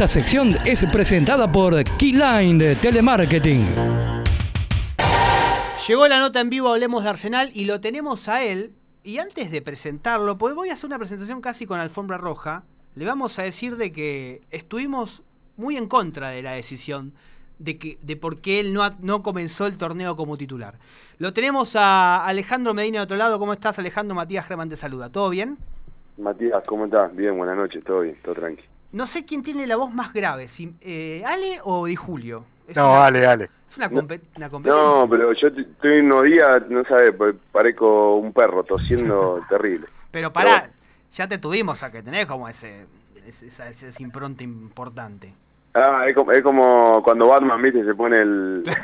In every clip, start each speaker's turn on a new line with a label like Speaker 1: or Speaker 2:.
Speaker 1: Esta sección es presentada por Keyline de Telemarketing.
Speaker 2: Llegó la nota en vivo, hablemos de Arsenal y lo tenemos a él. Y antes de presentarlo, pues voy a hacer una presentación casi con alfombra roja. Le vamos a decir de que estuvimos muy en contra de la decisión de que de por qué él no, no comenzó el torneo como titular. Lo tenemos a Alejandro Medina de otro lado. ¿Cómo estás, Alejandro? Matías Germán te saluda. ¿Todo bien?
Speaker 3: Matías, ¿cómo estás? Bien, buenas noches, todo bien, todo tranqui.
Speaker 2: No sé quién tiene la voz más grave, si, eh, Ale o Di Julio.
Speaker 4: Es no, una, Ale, Ale.
Speaker 2: Es una, compet una, competencia.
Speaker 3: No, pero yo estoy unos días, no sabes, parezco un perro tosiendo terrible.
Speaker 2: Pero pará, pero, ya te tuvimos a que tenés como ese, ese, esa, ese impronta importante.
Speaker 3: Ah, es como, es como cuando Batman, viste, se pone el...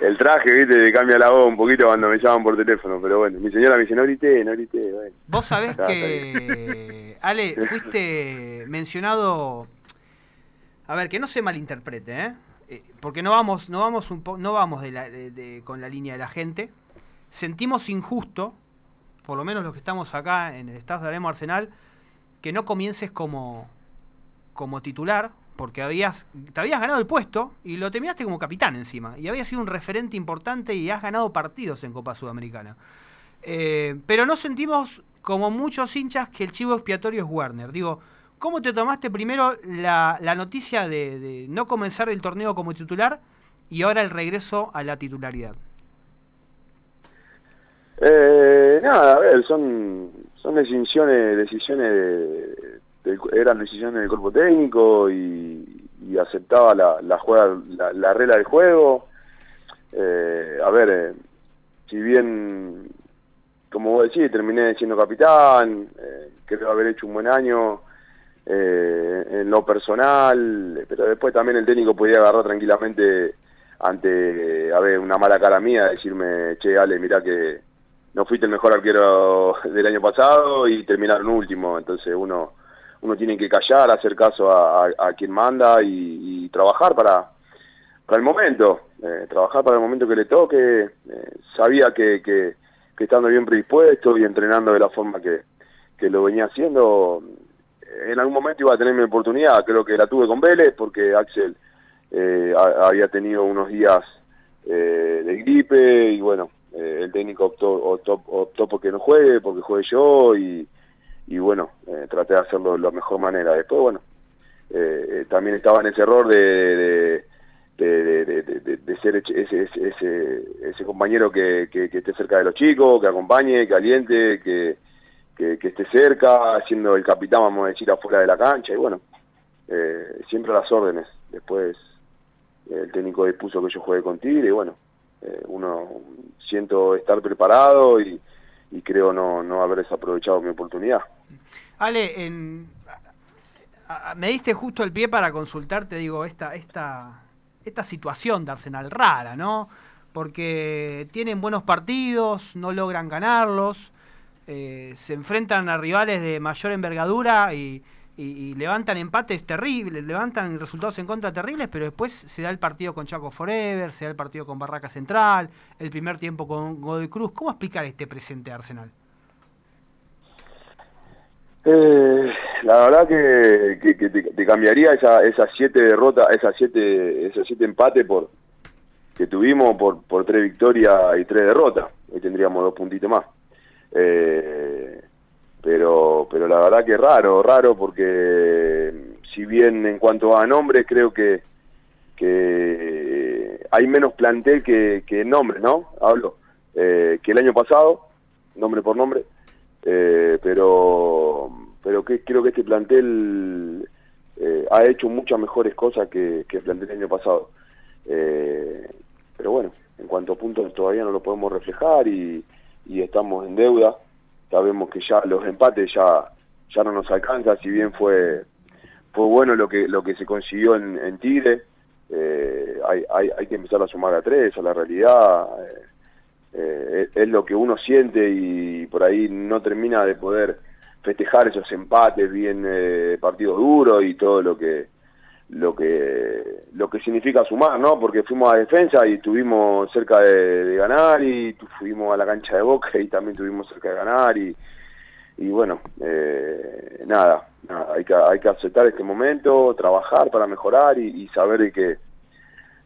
Speaker 3: el traje, viste, cambia la voz un poquito cuando me llaman por teléfono, pero bueno, mi señora me dice, no grité, no grité, bueno.
Speaker 2: Vos sabés que, Ale, fuiste mencionado, a ver, que no se malinterprete, ¿eh? eh porque no vamos, no vamos, un po no vamos de la, de, de, con la línea de la gente, sentimos injusto, por lo menos los que estamos acá en el Estado de Aremo Arsenal, que no comiences como, como titular, porque habías, te habías ganado el puesto y lo terminaste como capitán encima. Y habías sido un referente importante y has ganado partidos en Copa Sudamericana. Eh, pero no sentimos, como muchos hinchas, que el chivo expiatorio es Werner. Digo, ¿cómo te tomaste primero la, la noticia de, de, no comenzar el torneo como titular y ahora el regreso a la titularidad?
Speaker 3: Eh, nada, a ver, son, son decisiones, decisiones de, eran decisiones del cuerpo técnico y, aceptaba la, la, juega, la, regla del juego. Eh, a ver, eh, si bien, como vos decís, terminé siendo capitán, eh, creo haber hecho un buen año eh, en lo personal, pero después también el técnico podía agarrar tranquilamente ante, a ver, una mala cara mía, decirme, che, Ale, mirá que no fuiste el mejor arquero del año pasado y terminaron último, entonces uno uno tiene que callar, hacer caso a, quien manda y, trabajar para, para el momento, eh, trabajar para el momento que le toque. Eh, sabía que, que, estando bien predispuesto y entrenando de la forma que, que lo venía haciendo, en algún momento iba a tener mi oportunidad. Creo que la tuve con Vélez porque Axel eh, había tenido unos días eh, de gripe y bueno, eh, el técnico optó, optó, optó porque no juegue, porque juegue yo y y bueno, eh, traté de hacerlo de la mejor manera. Después, bueno, eh, también estaba en ese error de, de, de, de, ser ese, ese, ese, ese compañero que, que, esté cerca de los chicos, que acompañe, que aliente, que, que, que, esté cerca, siendo el capitán, vamos a decir, afuera de la cancha, y bueno, eh, siempre a las órdenes. Después el técnico dispuso que yo juegue con Tigre, y bueno, eh, uno siento estar preparado y, y creo no, no haber desaprovechado mi oportunidad.
Speaker 2: Ale, en, me diste justo el pie para consultarte, digo, esta, esta, esta situación de Arsenal rara, ¿no? Porque tienen buenos partidos, no logran ganarlos, eh, se enfrentan a rivales de mayor envergadura y, y, levantan empates terribles, levantan resultados en contra terribles, pero después se da el partido con Chaco Forever, se da el partido con Barraca Central, el primer tiempo con Godoy Cruz. ¿Cómo explicar este presente Arsenal?
Speaker 3: Eh, la verdad que, que, te, cambiaría esa, esas siete derrotas, esas siete, esos siete empates por que tuvimos por, por tres victorias y tres derrotas. Hoy tendríamos dos puntitos más. Eh, pero pero la verdad que raro, raro porque si bien en cuanto a nombres creo que que hay menos plantel que, que nombres, ¿no? Hablo eh, que el año pasado, nombre por nombre, eh, pero pero que creo que este plantel eh, ha hecho muchas mejores cosas que, que el plantel año pasado. Eh, pero bueno, en cuanto a puntos todavía no lo podemos reflejar y, y estamos en deuda. Sabemos que ya los empates ya ya no nos alcanza, si bien fue fue bueno lo que lo que se consiguió en, en Tigre. Eh, hay, hay, hay que empezar a sumar a tres, a la realidad. Eh, es, lo que uno siente y por ahí no termina de poder festejar esos empates bien eh, partidos duros y todo lo que lo que lo que significa sumar no porque fuimos a defensa y estuvimos cerca de, ganar y fuimos a la cancha de Boca y también estuvimos cerca de ganar y y bueno eh, nada, nada hay que, hay que aceptar este momento, trabajar para mejorar y, saber de que,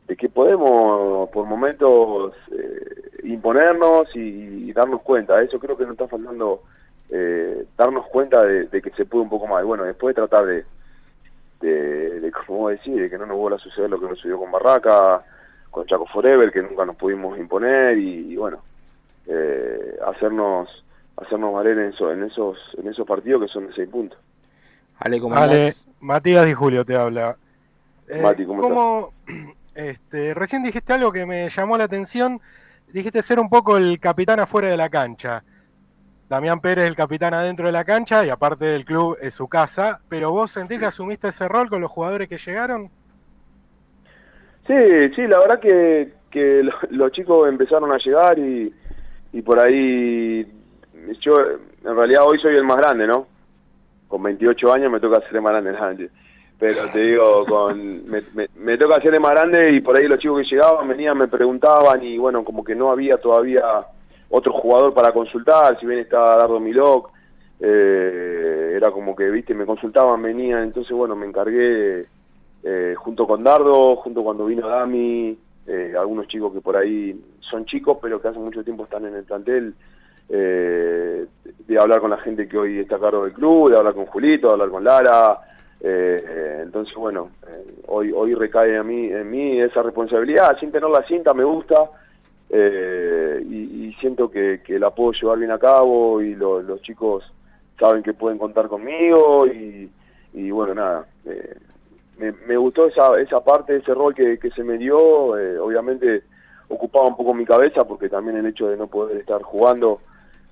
Speaker 3: de que podemos por momentos eh, imponernos y, darnos cuenta. Eso creo que nos está faltando eh, darnos cuenta de, que se puede un poco más. Bueno, después tratar de, de, de como decir, de que no nos vuelva a suceder lo que nos sucedió con Barraca, con Chaco Forever, que nunca nos pudimos imponer y, bueno, eh, hacernos hacernos valer en, en esos en esos partidos que son de seis puntos.
Speaker 4: Ale, ¿cómo Ale, Matías y Julio te habla. Eh, Mati, ¿cómo, Este, recién dijiste algo que me llamó la atención. Dijiste ser un poco el capitán afuera de la cancha. Damián Pérez el capitán adentro de la cancha y aparte del club es su casa. Pero vos sentís que asumiste ese rol con los jugadores que llegaron?
Speaker 3: Sí, sí, la verdad que, que los chicos empezaron a llegar y, y por ahí yo en realidad hoy soy el más grande, ¿no? Con 28 años me toca ser el más grande, pero te digo, con, me, me, toca ser el más grande y por ahí los chicos que llegaban venían, me preguntaban y bueno, como que no había todavía otro jugador para consultar, si bien estaba Dardo Milok, eh, era como que, viste, me consultaban, venían, entonces bueno, me encargué eh, junto con Dardo, junto cuando vino Dami, eh, algunos chicos que por ahí son chicos, pero que hace mucho tiempo están en el plantel, eh, de hablar con la gente que hoy está a cargo del club, de hablar con Julito, de hablar con Lara. Entonces, bueno, hoy hoy recae a mí, en mí esa responsabilidad, sin tener la cinta me gusta y, siento que, la puedo llevar bien a cabo y los chicos saben que pueden contar conmigo y, y bueno, nada, eh, me, gustó esa, esa parte, ese rol que, que se me dio, eh, obviamente ocupaba un poco mi cabeza porque también el hecho de no poder estar jugando,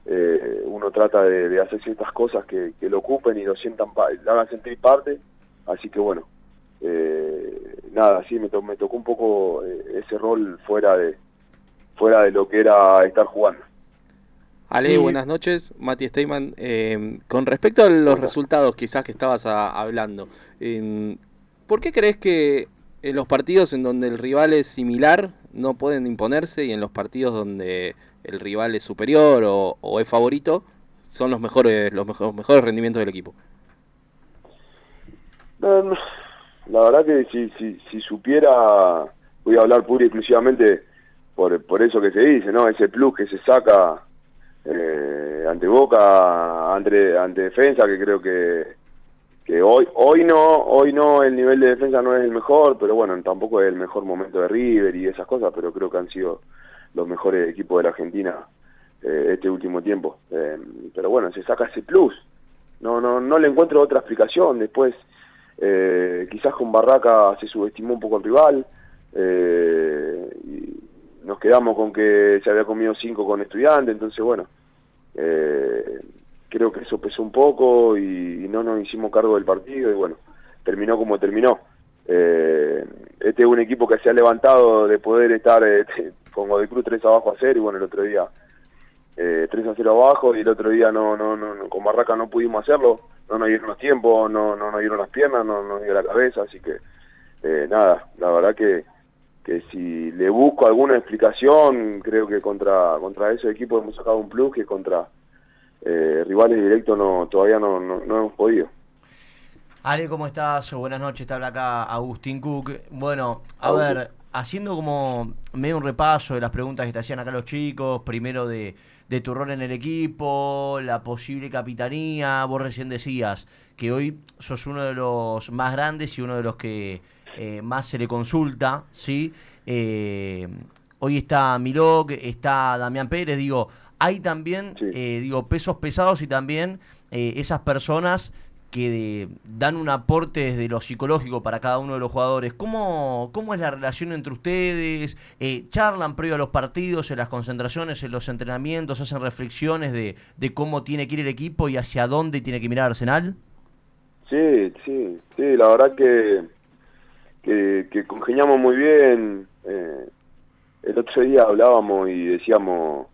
Speaker 3: eh, uno trata de, hacer ciertas cosas que, lo ocupen y lo sientan, lo hagan sentir parte, así que bueno, eh, nada, sí, me, me tocó un poco ese rol fuera de, fuera de lo que era estar jugando.
Speaker 4: Ale, buenas noches. Mati Steyman. con respecto a los resultados quizás que estabas hablando, ¿Por qué crees que en los partidos en donde el rival es similar no pueden imponerse y en los partidos donde el rival es superior o, es favorito son los mejores los mejores rendimientos del equipo?
Speaker 3: la verdad que si, si, si, supiera, voy a hablar pura y exclusivamente por, por eso que se dice, ¿no? Ese plus que se saca eh, ante Boca, ante, ante defensa, que creo que que hoy hoy no hoy no el nivel de defensa no es el mejor pero bueno tampoco es el mejor momento de River y esas cosas pero creo que han sido los mejores equipos de la Argentina eh, este último tiempo. Eh, pero bueno se saca ese plus. No no no le encuentro otra explicación. Después eh, quizás con Barraca se subestimó un poco el rival y nos quedamos con que se había comido cinco con estudiantes entonces bueno eh, creo que eso pesó un poco y, no nos hicimos cargo del partido y bueno, terminó como terminó. Eh, este es un equipo que se ha levantado de poder estar eh, con Godoy Cruz 3 abajo a 0 y bueno, el otro día eh, 3 a 0 abajo y el otro día no, no, no, con Barraca no pudimos hacerlo, no nos dieron los tiempos, no, no nos dieron las piernas, no nos dio la cabeza, así que eh, nada, la verdad que, que si le busco alguna explicación, creo que contra, contra ese equipo hemos sacado un plus que contra eh, rivales directos no todavía no, no, hemos podido.
Speaker 5: Ale, ¿cómo estás? Buenas noches, te habla acá Agustín Cook. Bueno, a ver, haciendo como medio un repaso de las preguntas que te hacían acá los chicos, primero de, de tu rol en el equipo, la posible capitanía, vos recién decías que hoy sos uno de los más grandes y uno de los que eh, más se le consulta, ¿sí? Eh, hoy está Milok, está Damián Pérez, digo, hay también, eh, digo, pesos pesados y también esas personas que dan un aporte desde lo psicológico para cada uno de los jugadores. ¿Cómo, cómo es la relación entre ustedes? Eh, ¿Charlan previo a los partidos, en las concentraciones, en los entrenamientos? ¿Hacen reflexiones de, de cómo tiene que ir el equipo y hacia dónde tiene que mirar Arsenal?
Speaker 3: Sí, sí, sí, la verdad que, que, congeniamos muy bien. el otro día hablábamos y decíamos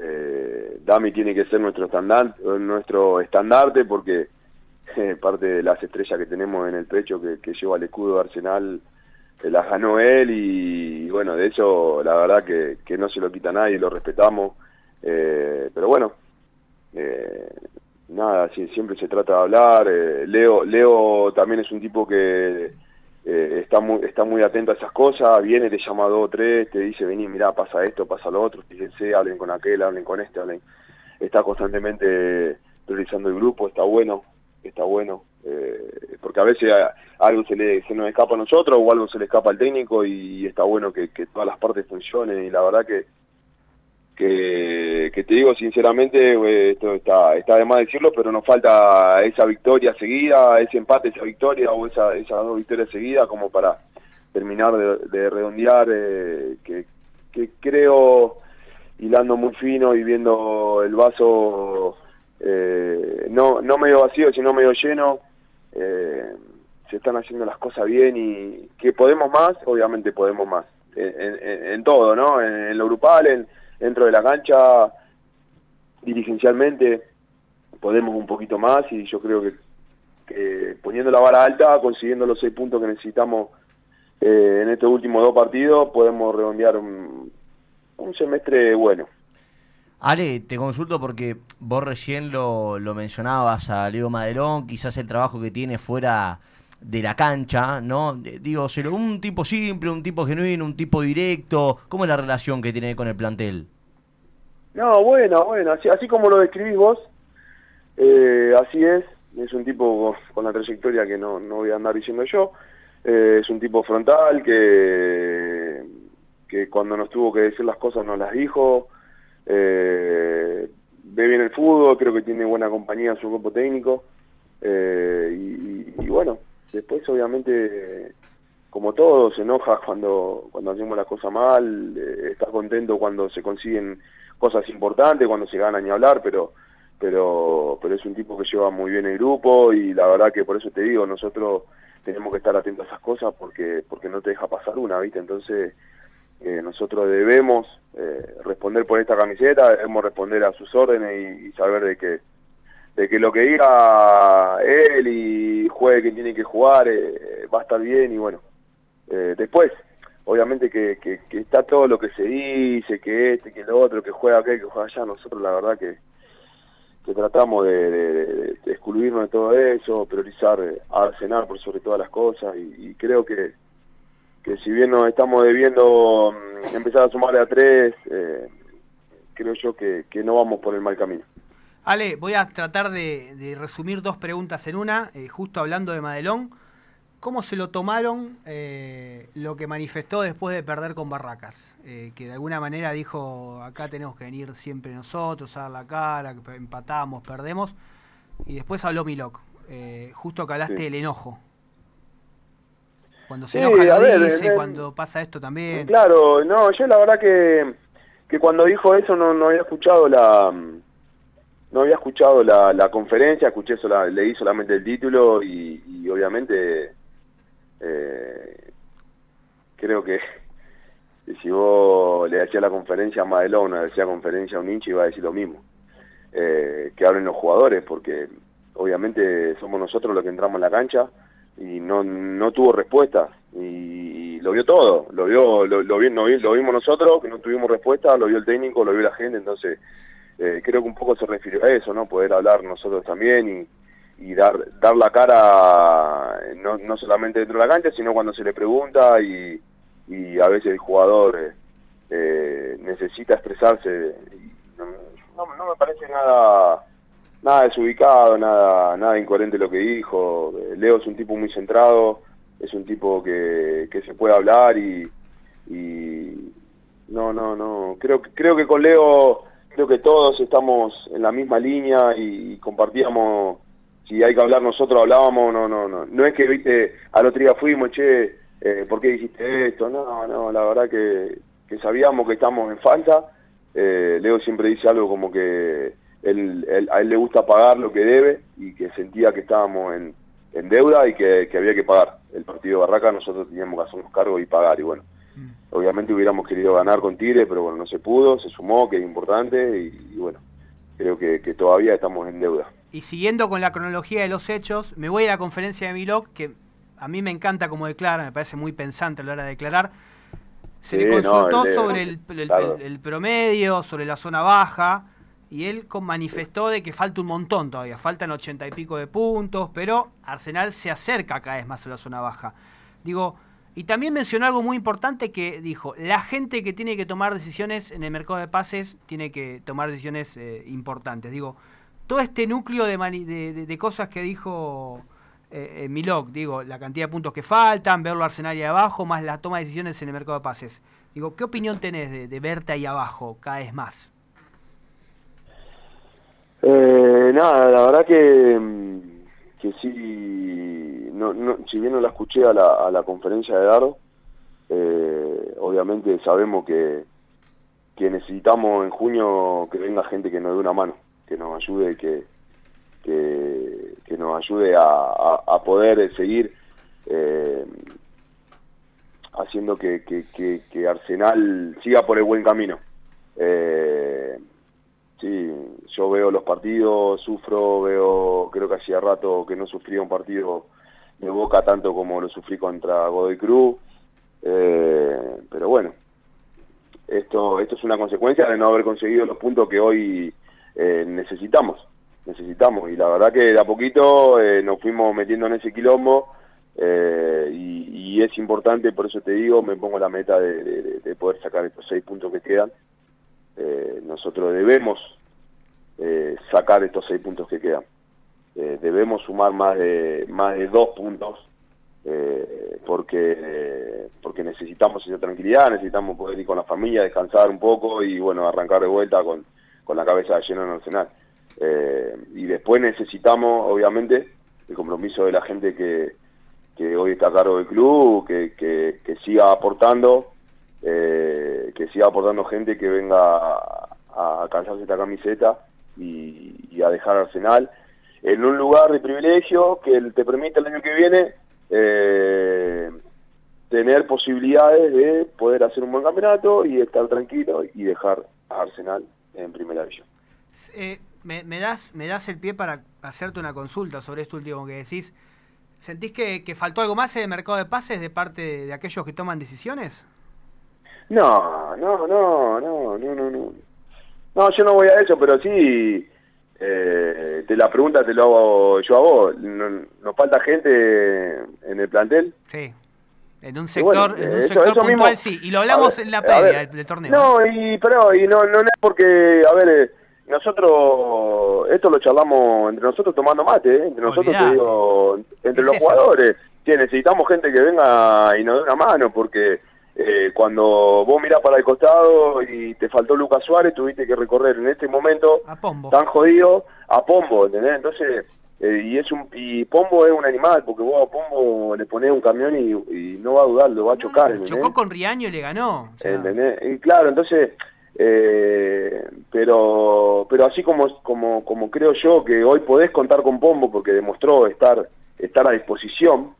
Speaker 3: eh, Dami tiene que ser nuestro estandarte, nuestro estandarte porque eh, parte de las estrellas que tenemos en el pecho que, lleva el escudo de Arsenal eh, las ganó él y, bueno, de hecho la verdad que, que no se lo quita nadie, lo respetamos, eh, pero bueno, nada, siempre se trata de hablar. Eh, Leo, Leo también es un tipo que eh, está muy está muy atento a esas cosas, viene, te llama dos o tres, te dice, vení, mirá, pasa esto, pasa lo otro, fíjense, hablen con aquel, hablen con este, hablen. Está constantemente priorizando el grupo, está bueno, está bueno, eh, porque a veces algo se, le, se nos escapa a nosotros o algo se le escapa al técnico y, está bueno que, que todas las partes funcionen y la verdad que que, te digo sinceramente, eh, esto está, está de más decirlo, pero nos falta esa victoria seguida, ese empate, esa victoria o esa, esas dos victorias seguidas como para terminar de, redondear, eh, que, que creo, hilando muy fino y viendo el vaso eh, no, no medio vacío, sino medio lleno, se están haciendo las cosas bien y que podemos más, obviamente podemos más, en, todo, ¿no? En, en lo grupal, en dentro de la cancha, dirigencialmente, podemos un poquito más y yo creo que, poniendo la vara alta, consiguiendo los seis puntos que necesitamos eh, en estos últimos dos partidos, podemos redondear un, semestre bueno.
Speaker 5: Ale, te consulto porque vos recién lo, lo mencionabas a Leo Maderón, quizás el trabajo que tiene fuera de la cancha, ¿no? Digo, un tipo simple, un tipo genuino, un tipo directo. ¿Cómo es la relación que tiene con el plantel?
Speaker 3: No, bueno, bueno, así, así como lo describís vos, eh, así es. Es un tipo con la trayectoria que no, no voy a andar diciendo yo. Eh, es un tipo frontal que, que cuando nos tuvo que decir las cosas nos las dijo. Eh, ve bien el fútbol, creo que tiene buena compañía en su grupo técnico. y, y, bueno, Después, obviamente, como todo, se enoja cuando, cuando hacemos las cosas mal, eh, está contento cuando se consiguen cosas importantes, cuando se gana ni hablar, pero pero pero es un tipo que lleva muy bien el grupo y la verdad que por eso te digo, nosotros tenemos que estar atentos a esas cosas porque porque no te deja pasar una, ¿viste? Entonces, eh, nosotros debemos eh, responder por esta camiseta, debemos responder a sus órdenes y saber de que de que lo que diga él y juegue que tiene que jugar eh, va a estar bien y bueno, eh, después, obviamente que, que, está todo lo que se dice, que este, que lo otro, que juega aquel, que juega allá, nosotros la verdad que, que tratamos de, excluirnos de todo eso, priorizar eh, Arsenal por sobre todas las cosas y, creo que, que si bien nos estamos debiendo mm, empezar a sumar a tres, creo yo que, que no vamos por el mal camino.
Speaker 2: Ale, voy a tratar de, resumir dos preguntas en una, eh, justo hablando de Madelón. ¿Cómo se lo tomaron eh, lo que manifestó después de perder con Barracas? Eh, que de alguna manera dijo, acá tenemos que venir siempre nosotros, a dar la cara, empatamos, perdemos. Y después habló Milok, justo que hablaste del enojo. Cuando se enoja lo dice, cuando pasa esto también.
Speaker 3: Claro, no, yo la verdad que, que cuando dijo eso no, no había escuchado la no había escuchado la, la conferencia, escuché sola, leí solamente el título y, obviamente eh, creo que, si vos le hacías la conferencia a Madelón o le hacías conferencia a un hincha iba a decir lo mismo, eh, que hablen los jugadores porque obviamente somos nosotros los que entramos en la cancha y no, no tuvo respuesta y, lo vio todo, lo vio, lo, lo, lo vimos nosotros que no tuvimos respuesta, lo vio el técnico, lo vio la gente, entonces eh, creo que un poco se refirió a eso, ¿no? Poder hablar nosotros también y, dar dar la cara no, no solamente dentro de la cancha, sino cuando se le pregunta y, y a veces el jugador eh, eh, necesita expresarse. No, no, me parece nada nada desubicado, nada nada incoherente lo que dijo. Leo es un tipo muy centrado, es un tipo que, que se puede hablar y, y no, no, no. Creo, creo que con Leo creo que todos estamos en la misma línea y compartíamos, si hay que hablar nosotros hablábamos, no, no, no, no es que, viste, al otro día fuimos, che, eh, ¿por qué dijiste esto? No, no, la verdad que, que sabíamos que estamos en falta, eh, Leo siempre dice algo como que él, a él le gusta pagar lo que debe y que sentía que estábamos en, en deuda y que, que había que pagar. El partido de Barraca nosotros teníamos que hacernos cargo y pagar y bueno Obviamente hubiéramos querido ganar con Tigre, pero bueno, no se pudo, se sumó, que es importante, y, bueno, creo que, todavía estamos en deuda.
Speaker 2: Y siguiendo con la cronología de los hechos, me voy a la conferencia de Milok, que a mí me encanta cómo declara, me parece muy pensante a la hora de declarar. Se le consultó sobre el, promedio, sobre la zona baja, y él manifestó de que falta un montón todavía, faltan ochenta y pico de puntos, pero Arsenal se acerca cada vez más a la zona baja. Digo, y también mencionó algo muy importante que dijo, la gente que tiene que tomar decisiones en el mercado de pases tiene que tomar decisiones eh, importantes. Digo, todo este núcleo de, de, cosas que dijo eh, eh Milok, digo, la cantidad de puntos que faltan, verlo Arsenal ahí abajo, más la toma de decisiones en el mercado de pases. Digo, ¿qué opinión tenés de, de verte ahí abajo cada vez más?
Speaker 3: Eh, nada, la verdad que, mm, que sí, no, no, si bien no la escuché a la, a la conferencia de Dardo, eh, obviamente sabemos que, que necesitamos en junio que venga gente que nos dé una mano, que nos ayude, que, que, nos ayude a, a, poder seguir eh, haciendo que, que, Arsenal siga por el buen camino. Eh, Sí, yo veo los partidos, sufro, veo, creo que hacía rato que no sufría un partido de Boca tanto como lo sufrí contra Godoy Cruz, eh, pero bueno, esto, esto es una consecuencia de no haber conseguido los puntos que hoy eh, necesitamos, necesitamos, y la verdad que de a poquito eh, nos fuimos metiendo en ese quilombo, y, es importante, por eso te digo, me pongo la meta de poder sacar estos seis puntos que quedan, eh, nosotros debemos eh, sacar estos seis puntos que quedan. Eh, debemos sumar más de más de dos puntos porque porque necesitamos esa tranquilidad, necesitamos poder ir con la familia, descansar un poco y bueno arrancar de vuelta con, con la cabeza llena en Arsenal. y después necesitamos, obviamente, el compromiso de la gente que, que hoy está a cargo del club, que, que siga aportando eh, que siga aportando gente que venga a, calzarse esta camiseta y, a dejar Arsenal en un lugar de privilegio que te permite el año que viene eh, tener posibilidades de poder hacer un buen campeonato y estar tranquilo y dejar a Arsenal en primera división.
Speaker 2: Eh, me, das, me das el pie para hacerte una consulta sobre esto último que decís. ¿Sentís que faltó algo más en el mercado de pases de parte de aquellos que toman decisiones?
Speaker 3: No, no, no, no, no, no, no. No, yo no voy a eso, pero sí, eh, te la pregunta te lo hago yo a vos. ¿Nos falta gente en el plantel?
Speaker 2: Sí. En un sector, en un sector puntual, sí. Y lo hablamos en la previa del, torneo.
Speaker 3: No, y, pero y no, no, es porque, a ver, eh, nosotros, esto lo charlamos entre nosotros tomando mate, ¿eh? entre nosotros, te digo, entre los jugadores. Que necesitamos gente que venga y nos dé una mano, porque eh, cuando vos mirás para el costado y te faltó Lucas Suárez, tuviste que recorrer en este momento tan jodido a Pombo, ¿entendés? Entonces, eh, y es un y Pombo es un animal, porque vos a Pombo le ponés un camión y, no va a dudar, lo va a chocar.
Speaker 2: chocó con Riaño y le ganó.
Speaker 3: Y claro, entonces, eh, pero pero así como, como, como creo yo que hoy podés contar con Pombo porque demostró estar, estar a disposición,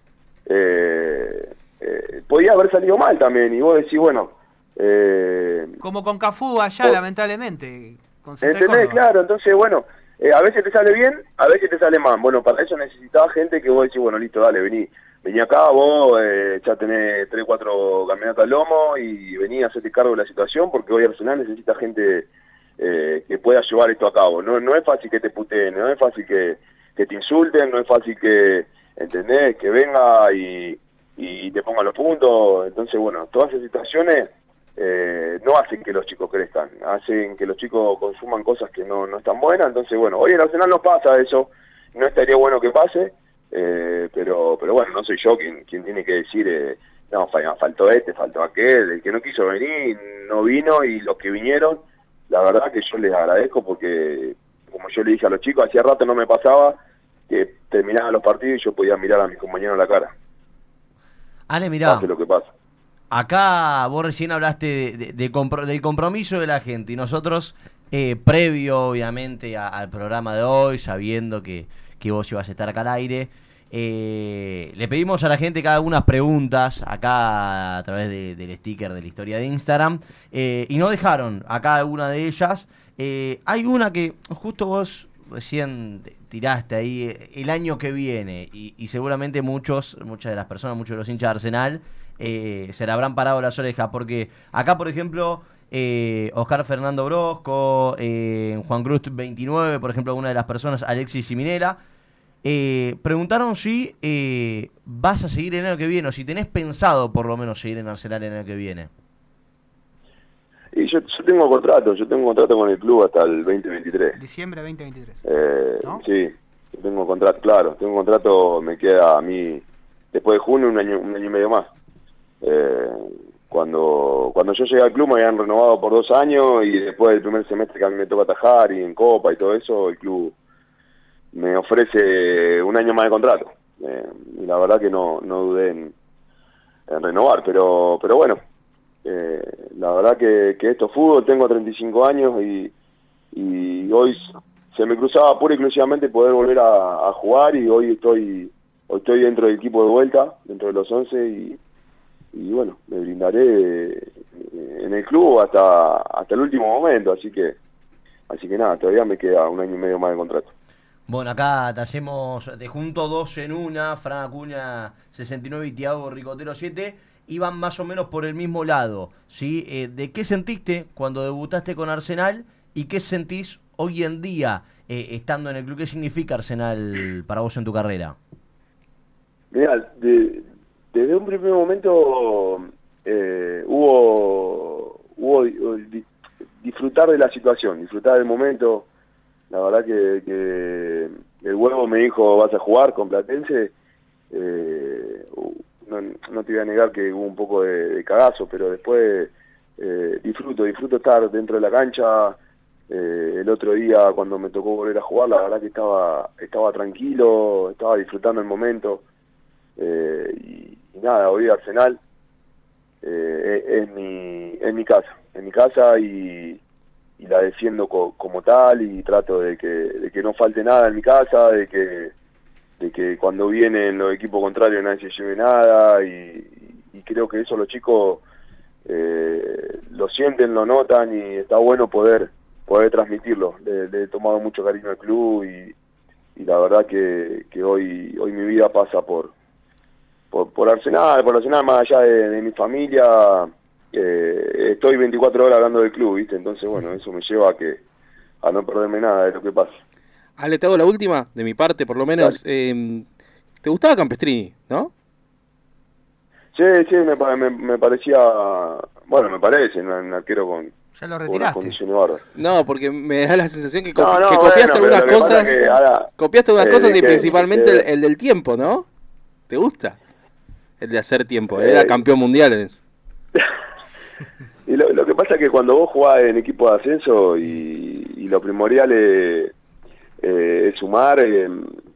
Speaker 3: eh, eh, podía haber salido mal también, y vos decís, bueno...
Speaker 2: Eh, Como con Cafú allá, lamentablemente.
Speaker 3: ¿Entendés? Claro, entonces, bueno, eh, a veces te sale bien, a veces te sale mal. Bueno, para eso necesitaba gente que vos decís, bueno, listo, dale, vení. Vení acá, vos eh, ya tenés 3, 4 campeonatos al lomo y vení a hacerte cargo de la situación porque hoy Arsenal necesita gente eh, que pueda llevar esto a cabo. No, no es fácil que te puteen, no es fácil que, que te insulten, no es fácil que, ¿entendés? Que venga y, y te ponga los puntos. Entonces, bueno, todas esas situaciones eh, no hacen que los chicos crezcan, hacen que los chicos consuman cosas que no, no están buenas. Entonces, bueno, hoy en Arsenal no pasa eso, no estaría bueno que pase, eh, pero pero bueno, no soy yo quien, quien tiene que decir, eh, no, faltó este, faltó aquel, el que no quiso venir no vino y los que vinieron, la verdad que yo les agradezco porque, como yo le dije a los chicos, hacía rato no me pasaba que terminaban los partidos y yo podía mirar a mis compañeros en la cara.
Speaker 5: Ale, mirá. Acá vos recién hablaste de, del compromiso de la gente y nosotros, eh, previo obviamente al programa de hoy, sabiendo que, que, vos ibas a estar acá al aire, eh, le pedimos a la gente cada algunas preguntas acá a través del sticker de la historia de Instagram eh, y no dejaron acá alguna de ellas. hay una que justo vos recién tiraste ahí eh, el año que viene y, seguramente muchos, muchas de las personas, muchos de los hinchas de Arsenal eh, se le habrán parado las orejas porque acá, por ejemplo, eh, Oscar Fernando Brosco, eh, Juan Cruz 29, por ejemplo, una de las personas, Alexis Siminela. Eh, preguntaron si vas a seguir el año que viene o si tenés pensado por lo menos seguir en Arsenal el año que viene.
Speaker 3: Y yo tengo contrato, yo tengo contrato con el club hasta el 2023.
Speaker 2: Diciembre 2023.
Speaker 3: Eh,
Speaker 2: ¿No?
Speaker 3: Sí, yo tengo contrato, claro, tengo contrato, me queda a mí, después de junio, un año, un año y medio más. Eh, cuando cuando yo llegué al club me habían renovado por dos años y después del primer semestre que a mí me toca atajar y en Copa y todo eso, el club me ofrece un año más de contrato. Eh, y la verdad que no, no dudé en, en renovar, pero pero bueno, eh, la verdad que, que esto es fútbol, tengo 35 años y, y hoy se me cruzaba pura y exclusivamente poder volver a, jugar y hoy estoy hoy estoy dentro del equipo de vuelta, dentro de los 11 y, y bueno, me brindaré eh, en el club hasta hasta el último momento, así que así que nada, todavía me queda un año y medio más de contrato.
Speaker 5: Bueno, acá te hacemos, te junto dos en una, Fran Acuña 69 y Tiago Ricotero 7, iban más o menos por el mismo lado, ¿sí? Eh, ¿De qué sentiste cuando debutaste con Arsenal y qué sentís hoy en día eh, estando en el club? ¿Qué significa Arsenal para vos en tu carrera?
Speaker 3: Mira, de- desde un primer momento eh, hubo, hubo di- disfrutar de la situación, disfrutar del momento. La verdad que, que el huevo me dijo vas a jugar con Platense. Eh, no, no te voy a negar que hubo un poco de, cagazo, pero después eh, disfruto, disfruto estar dentro de la cancha. Eh, el otro día cuando me tocó volver a jugar, la verdad que estaba, estaba tranquilo, estaba disfrutando el momento. Eh, y, y nada, hoy Arsenal eh, es, mi, es mi casa, es mi casa y, y la defiendo co- como tal y trato de que, de que no falte nada en mi casa, de que, de que cuando vienen los equipos contrarios nadie se lleve nada y, y creo que eso los chicos eh, lo sienten, lo notan y está bueno poder poder transmitirlo. Le, le he tomado mucho cariño al club y, y la verdad que, que hoy hoy mi vida pasa por por, por Arsenal, por Arsenal más allá de, de mi familia, eh, estoy 24 horas hablando del club, ¿viste? Entonces, bueno, eso me lleva a que a no perderme nada de lo que pasa.
Speaker 4: Ale, te hago la última, de mi parte, por lo menos. Eh, ¿Te gustaba Campestrini, no?
Speaker 3: Sí, sí, me, pa- me, me parecía, bueno, me parece, un, arquero con,
Speaker 2: Ya lo retiraste.
Speaker 4: No, porque me da la sensación que, co-
Speaker 3: No, no,
Speaker 4: que
Speaker 3: bueno,
Speaker 4: copiaste
Speaker 3: pero
Speaker 4: algunas cosas.
Speaker 3: es que ahora,
Speaker 4: copiaste algunas
Speaker 3: eh,
Speaker 4: cosas y
Speaker 3: que-
Speaker 4: principalmente
Speaker 3: que-
Speaker 4: el, el del tiempo, ¿no? ¿Te gusta? El de hacer tiempo.
Speaker 3: Eh,
Speaker 4: Era campeón mundial en eso.
Speaker 3: Y lo, lo que pasa es que cuando vos jugás en equipo de ascenso y, y lo primordial es, eh, sumar, eh,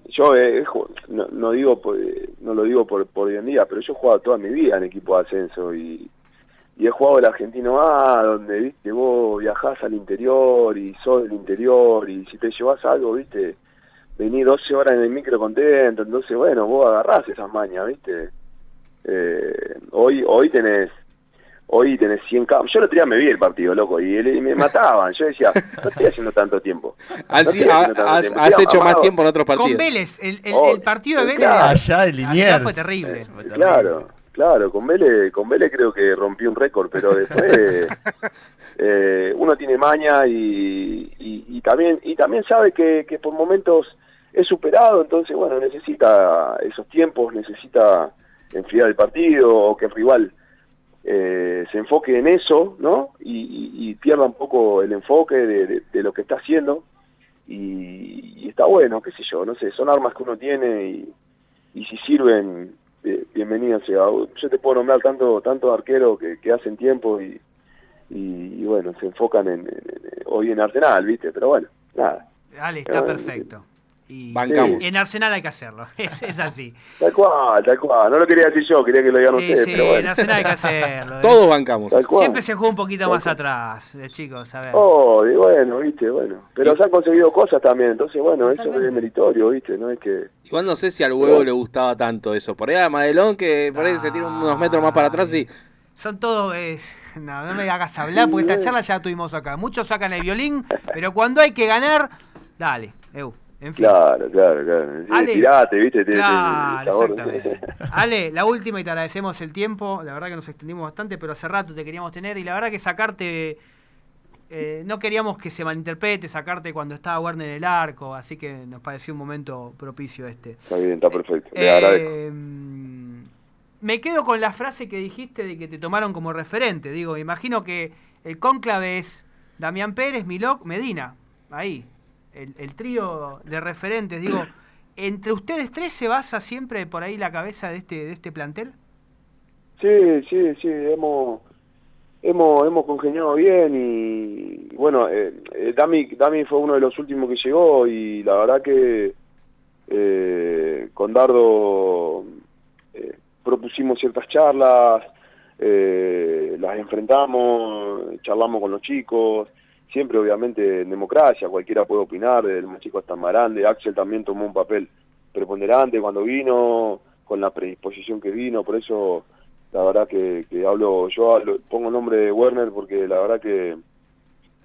Speaker 3: yo eh, ju- no, no digo por- no lo digo por, por hoy en día, pero yo he jugado toda mi vida en equipo de ascenso y, y he jugado el argentino A, donde viste vos viajás al interior y sos del interior y si te llevas algo, viste, venís 12 horas en el micro contento, entonces bueno, vos agarrás esas mañas, viste. Eh, hoy hoy tenés hoy tenés 100 campos. Yo el otro día me vi el partido, loco, y, y me mataban. Yo decía, no estoy haciendo tanto tiempo. No tanto
Speaker 4: has-
Speaker 3: tiempo.
Speaker 4: has
Speaker 3: Estoy
Speaker 4: hecho más tiempo en otros
Speaker 2: Con
Speaker 4: partidos.
Speaker 2: Vélez, el, el-
Speaker 3: Oh,
Speaker 2: el partido de Vélez
Speaker 3: claro.
Speaker 5: Allá en Liniers.
Speaker 2: fue terrible.
Speaker 5: Fue terrible.
Speaker 3: Claro, claro, con Vélez, con Vélez creo que rompí un récord, pero después eh, uno tiene maña y, y, y también y también sabe que, que por momentos es superado, entonces bueno, necesita esos tiempos, necesita enfriar el partido o que el rival eh, se enfoque en eso, ¿no? Y, y- y pierda un poco el enfoque de, de- de lo que está haciendo y, y está bueno, qué sé yo, no sé, son armas que uno tiene y, si sirven, eh, bienvenido sea. Yo te puedo nombrar tanto tantos arqueros que, que hacen tiempo y, bueno, se enfocan en, en- en- hoy en Arsenal, ¿viste? Pero bueno, nada,
Speaker 2: Ale, está
Speaker 3: Ah,
Speaker 2: perfecto. Y
Speaker 4: Bancamos.
Speaker 2: en Arsenal hay que hacerlo. Es, es así.
Speaker 3: tal cual, tal cual. No lo quería decir yo, quería que lo digan
Speaker 2: Sí,
Speaker 3: ustedes,
Speaker 2: sí,
Speaker 3: pero
Speaker 2: en
Speaker 3: bueno.
Speaker 2: Arsenal hay que hacerlo.
Speaker 4: Todos bancamos.
Speaker 3: Tal cual.
Speaker 2: Siempre se juega un poquito más atrás, de chicos, a ver.
Speaker 3: Oh, y bueno, viste, bueno. Pero se han conseguido cosas también, entonces bueno, eso es meritorio, viste, no es que...
Speaker 4: Igual no sé si al huevo le gustaba tanto eso. Por ahí a Madelón, que por ahí se tira unos metros más para atrás y.
Speaker 2: Son todos. eh, no, no me hagas hablar porque esta charla ya la tuvimos acá. Muchos sacan el violín, pero cuando hay que ganar, dale, Eu. En fin.
Speaker 3: Claro, claro, claro.
Speaker 2: Ale.
Speaker 3: tirate, ¿viste? Te- te-
Speaker 2: Claro,
Speaker 3: sabor.
Speaker 2: exactamente. Ale, la última y te agradecemos el tiempo. La verdad que nos extendimos bastante, pero hace rato te queríamos tener. Y la verdad que sacarte. eh, no queríamos que se malinterprete, sacarte cuando estaba Werner en el arco. Así que nos pareció un momento propicio este.
Speaker 3: Está bien, está perfecto. Le
Speaker 2: Eh,
Speaker 3: agradezco.
Speaker 2: me quedo con la frase que dijiste de que te tomaron como referente. Digo, me imagino que el cónclave es Damián Pérez, Milok, Medina. Ahí. El, el trío de referentes. Digo, ¿entre ustedes tres se basa siempre por ahí la cabeza de este, de este plantel?
Speaker 3: Sí, sí, sí, hemos, hemos, hemos congeniado bien y, bueno, eh, eh, Dami, Dami fue uno de los últimos que llegó y la verdad que eh, con Dardo eh, propusimos ciertas charlas, eh, las enfrentamos, charlamos con los chicos, siempre obviamente en democracia, cualquiera puede opinar, desde el más chico hasta más grande, Axel también tomó un papel preponderante cuando vino, con la predisposición que vino, por eso la verdad que, que hablo, yo pongo el nombre de Werner porque la verdad que,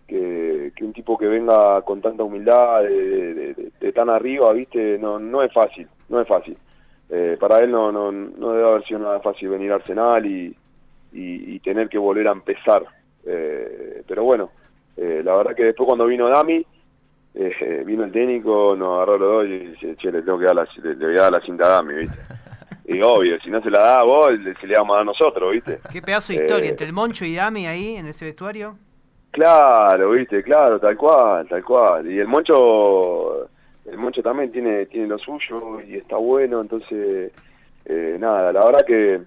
Speaker 3: que, un tipo que venga con tanta humildad, de- de tan arriba, viste, no, no es fácil, no es fácil. Eh, para él no, no, no debe haber sido nada fácil venir a Arsenal y, y, y tener que volver a empezar. Eh, pero bueno, eh, la verdad que después cuando vino Dami, eh, vino el técnico, nos agarró los dos y dice, che, le tengo que dar la, le, le voy a dar la cinta a Dami, ¿viste? Y obvio, si no se la da a vos, le- se le vamos a dar nosotros, ¿viste?
Speaker 2: Qué pedazo de historia
Speaker 3: Eh,
Speaker 2: entre el Moncho y Dami ahí en ese vestuario.
Speaker 3: Claro, viste, claro, tal cual, tal cual. Y el Moncho, el Moncho también tiene, tiene lo suyo y está bueno, entonces, eh, nada, la verdad que,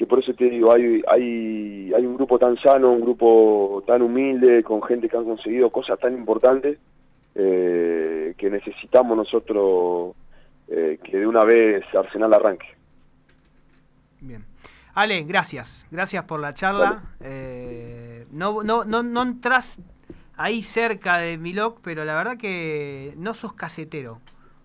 Speaker 3: que por eso te digo, hay, hay, hay un grupo tan sano, un grupo tan humilde, con gente que han conseguido cosas tan importantes, eh, que necesitamos nosotros eh, que de una vez Arsenal arranque.
Speaker 2: Bien. Ale, gracias. Gracias por la charla. Eh, no, no, no, no entras ahí cerca de Milok, pero la verdad que no sos casetero.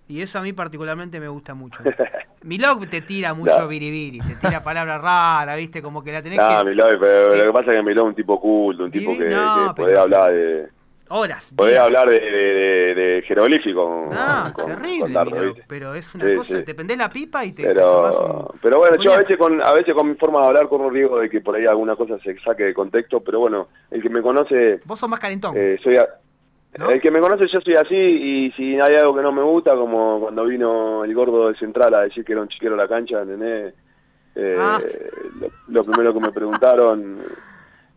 Speaker 2: Y eso a mí particularmente me gusta mucho. Milok te tira mucho
Speaker 3: No.
Speaker 2: biribiri, te tira palabras raras, ¿viste? Como que la tenés
Speaker 3: Ah,
Speaker 2: que...
Speaker 3: Miló, pero lo que pasa es que Miló es un tipo culto, un tipo que,
Speaker 2: no,
Speaker 3: que
Speaker 2: pero-
Speaker 3: hablar de...
Speaker 2: Horas.
Speaker 3: Podés
Speaker 2: días.
Speaker 3: hablar de, de, de- de jeroglífico
Speaker 2: No,
Speaker 3: con-
Speaker 2: terrible,
Speaker 3: con ¿viste?
Speaker 2: pero es una
Speaker 3: Sí,
Speaker 2: cosa,
Speaker 3: sí.
Speaker 2: te prendés la pipa y te,
Speaker 3: Pero,
Speaker 2: un-
Speaker 3: pero bueno, yo a veces con a veces con mi forma de hablar corro riesgo de que por ahí alguna cosa se saque de contexto, pero bueno, el que me conoce,
Speaker 2: Vos sos más calentón.
Speaker 3: eh, soy a-
Speaker 2: ¿No?
Speaker 3: el que me conoce yo soy así y si hay algo que no me gusta, como cuando vino el gordo de Central a decir que era un chiquero a la cancha, ¿entendés? Eh,
Speaker 2: Ah.
Speaker 3: lo, lo primero que me preguntaron,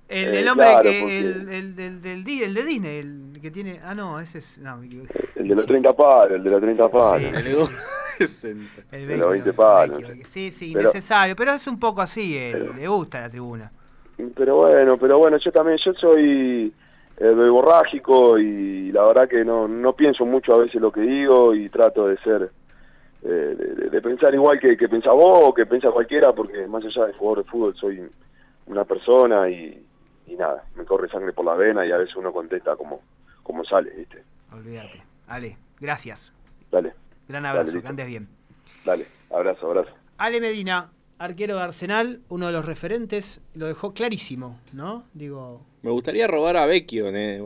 Speaker 2: El,
Speaker 3: Eh,
Speaker 2: el hombre
Speaker 3: claro,
Speaker 2: que,
Speaker 3: porque-
Speaker 2: el, el, del- del Di- el de Disney, el que tiene... Ah, no, ese es... No, me equivoqué.
Speaker 3: el de los 30 palos, el de los 30 palos.
Speaker 2: Sí,
Speaker 4: El
Speaker 3: de los 20
Speaker 2: no,
Speaker 3: palos.
Speaker 2: Sí, sí,
Speaker 3: Pero-
Speaker 2: innecesario, pero es un poco así, él,
Speaker 3: Pero-
Speaker 2: le gusta la tribuna.
Speaker 3: Pero bueno, pero bueno, yo también, yo soy eh, borrágico y la verdad que no, no pienso mucho a veces lo que digo y trato de ser, eh, de, pensar igual que, que pensás vos o que piensa cualquiera, porque más allá de jugador de fútbol soy una persona y, y nada, me corre sangre por la vena y a veces uno contesta como, como sale, ¿viste?
Speaker 2: Olvídate. Ale, gracias.
Speaker 3: Dale,
Speaker 2: Gran
Speaker 3: Dale,
Speaker 2: abrazo,
Speaker 3: listo.
Speaker 2: que andes bien.
Speaker 3: dale, abrazo, abrazo.
Speaker 2: Ale Medina, arquero de Arsenal, uno de los referentes, lo dejó clarísimo, ¿no? Digo,
Speaker 4: Me gustaría robar a Vecchio. eh,